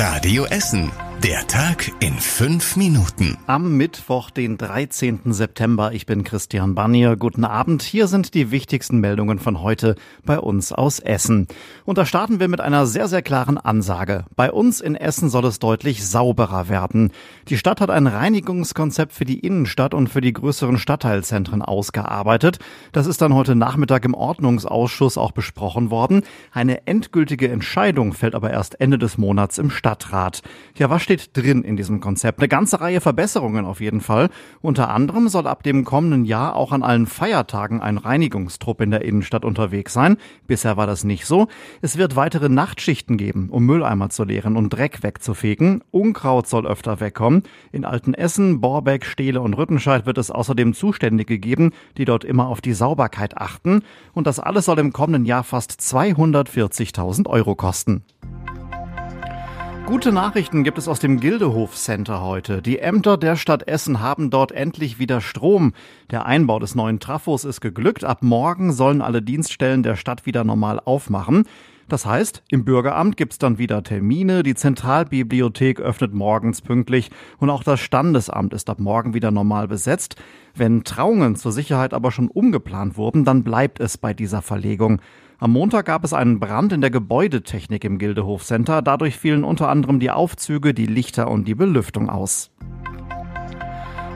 Radio Essen. Der Tag in fünf Minuten. Am Mittwoch, den 13. September. Ich bin Christian Bannier. Guten Abend. Hier sind die wichtigsten Meldungen von heute bei uns aus Essen. Und da starten wir mit einer sehr, sehr klaren Ansage. Bei uns in Essen soll es deutlich sauberer werden. Die Stadt hat ein Reinigungskonzept für die Innenstadt und für die größeren Stadtteilzentren ausgearbeitet. Das ist dann heute Nachmittag im Ordnungsausschuss auch besprochen worden. Eine endgültige Entscheidung fällt aber erst Ende des Monats im Stadtrat. Ja, was steht drin in diesem Konzept? Eine ganze Reihe Verbesserungen auf jeden Fall. Unter anderem soll ab dem kommenden Jahr auch an allen Feiertagen ein Reinigungstrupp in der Innenstadt unterwegs sein. Bisher war das nicht so. Es wird weitere Nachtschichten geben, um Mülleimer zu leeren und Dreck wegzufegen. Unkraut soll öfter wegkommen. In Altenessen, Borbeck, Steele und Rüttenscheid wird es außerdem Zuständige geben, die dort immer auf die Sauberkeit achten. Und das alles soll im kommenden Jahr fast 240.000 Euro kosten. Gute Nachrichten gibt es aus dem Gildehof Center heute. Die Ämter der Stadt Essen haben dort endlich wieder Strom. Der Einbau des neuen Trafos ist geglückt. Ab morgen sollen alle Dienststellen der Stadt wieder normal aufmachen. Das heißt, im Bürgeramt gibt's dann wieder Termine, die Zentralbibliothek öffnet morgens pünktlich und auch das Standesamt ist ab morgen wieder normal besetzt. Wenn Trauungen zur Sicherheit aber schon umgeplant wurden, dann bleibt es bei dieser Verlegung. Am Montag gab es einen Brand in der Gebäudetechnik im Gildehof Center. Dadurch fielen unter anderem die Aufzüge, die Lichter und die Belüftung aus.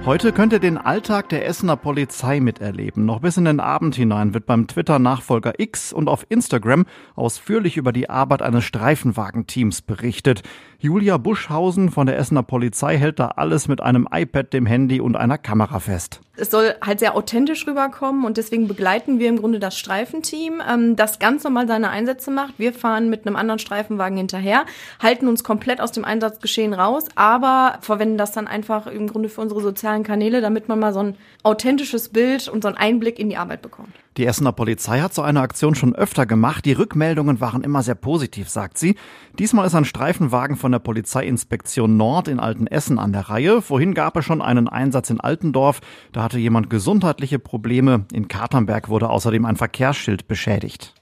Heute könnt ihr den Alltag der Essener Polizei miterleben. Noch bis in den Abend hinein wird beim Twitter-Nachfolger X und auf Instagram ausführlich über die Arbeit eines Streifenwagenteams berichtet. Julia Buschhausen von der Essener Polizei hält da alles mit einem iPad, dem Handy und einer Kamera fest. Es soll halt sehr authentisch rüberkommen und deswegen begleiten wir im Grunde das Streifenteam, ähm, das ganz normal seine Einsätze macht. Wir fahren mit einem anderen Streifenwagen hinterher, halten uns komplett aus dem Einsatzgeschehen raus, aber verwenden das dann einfach im Grunde für unsere sozialen Kanäle, damit man mal so ein authentisches Bild und so einen Einblick in die Arbeit bekommt. Die Essener Polizei hat so eine Aktion schon öfter gemacht. Die Rückmeldungen waren immer sehr positiv, sagt sie. Diesmal ist ein Streifenwagen von der Polizeiinspektion Nord in Altenessen an der Reihe. Vorhin gab es schon einen Einsatz in Altendorf. Da hatte jemand gesundheitliche Probleme. In Katernberg wurde außerdem ein Verkehrsschild beschädigt.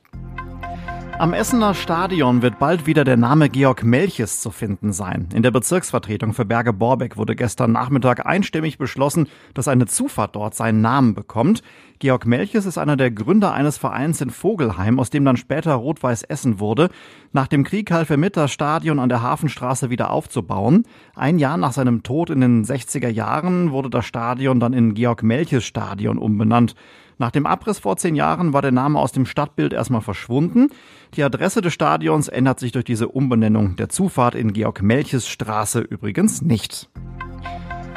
Am Essener Stadion wird bald wieder der Name Georg Melches zu finden sein. In der Bezirksvertretung für Berge Borbeck wurde gestern Nachmittag einstimmig beschlossen, dass eine Zufahrt dort seinen Namen bekommt. Georg Melches ist einer der Gründer eines Vereins in Vogelheim, aus dem dann später Rot-Weiß Essen wurde. Nach dem Krieg half er mit, das Stadion an der Hafenstraße wieder aufzubauen. Ein Jahr nach seinem Tod in den 60er Jahren wurde das Stadion dann in Georg Melches Stadion umbenannt. Nach dem Abriss vor zehn Jahren war der Name aus dem Stadtbild erstmal verschwunden. Die Adresse des Stadions ändert sich durch diese Umbenennung der Zufahrt in Georg Melches Straße übrigens nicht.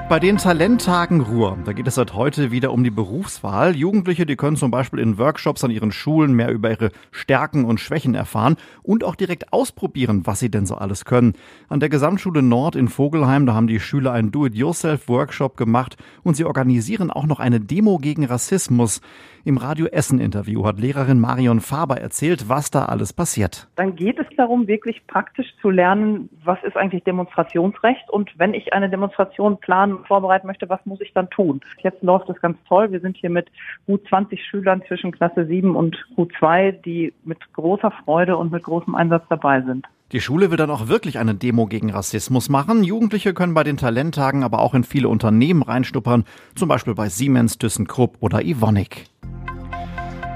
Bei den Talenttagen Ruhr, da geht es seit heute wieder um die Berufswahl. Jugendliche, die können zum Beispiel in Workshops an ihren Schulen mehr über ihre Stärken und Schwächen erfahren und auch direkt ausprobieren, was sie denn so alles können. An der Gesamtschule Nord in Vogelheim, da haben die Schüler einen Do-it-yourself-Workshop gemacht und sie organisieren auch noch eine Demo gegen Rassismus. Im Radio Essen Interview hat Lehrerin Marion Faber erzählt, was da alles passiert. Dann geht es darum, wirklich praktisch zu lernen, was ist eigentlich Demonstrationsrecht und wenn ich eine Demonstration vorbereiten möchte, was muss ich dann tun? Jetzt läuft es ganz toll. Wir sind hier mit gut 20 Schülern zwischen Klasse 7 und Q2, die mit großer Freude und mit großem Einsatz dabei sind. Die Schule will dann auch wirklich eine Demo gegen Rassismus machen. Jugendliche können bei den Talenttagen aber auch in viele Unternehmen reinstuppern, zum Beispiel bei Siemens, ThyssenKrupp oder Ivonik.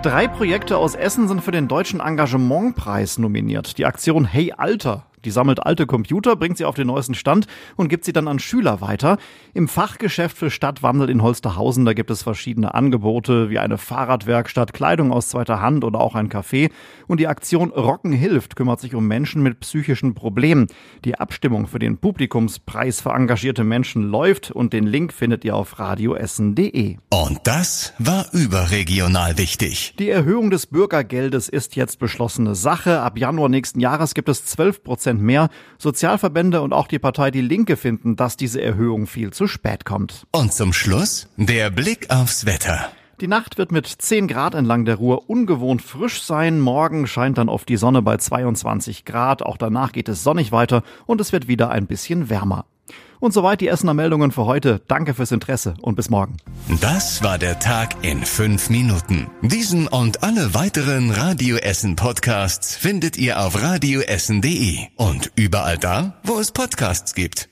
Drei Projekte aus Essen sind für den Deutschen Engagementpreis nominiert. Die Aktion Hey Alter die sammelt alte Computer, bringt sie auf den neuesten Stand und gibt sie dann an Schüler weiter. Im Fachgeschäft für Stadtwandel in Holsterhausen, da gibt es verschiedene Angebote wie eine Fahrradwerkstatt, Kleidung aus zweiter Hand oder auch ein Café. Und die Aktion Rocken hilft kümmert sich um Menschen mit psychischen Problemen. Die Abstimmung für den Publikumspreis für engagierte Menschen läuft und den Link findet ihr auf radioessen.de. Und das war überregional wichtig. Die Erhöhung des Bürgergeldes ist jetzt beschlossene Sache. Ab Januar nächsten Jahres gibt es 12 Prozent Prozent mehr. Sozialverbände und auch die Partei Die Linke finden, dass diese Erhöhung viel zu spät kommt. Und zum Schluss der Blick aufs Wetter. Die Nacht wird mit 10 Grad entlang der Ruhr ungewohnt frisch sein. Morgen scheint dann oft die Sonne bei 22 Grad. Auch danach geht es sonnig weiter und es wird wieder ein bisschen wärmer. Und soweit die Essener Meldungen für heute. Danke fürs Interesse und bis morgen. Das war der Tag in fünf Minuten. Diesen und alle weiteren Radio Essen Podcasts findet ihr auf radioessen.de und überall da, wo es Podcasts gibt.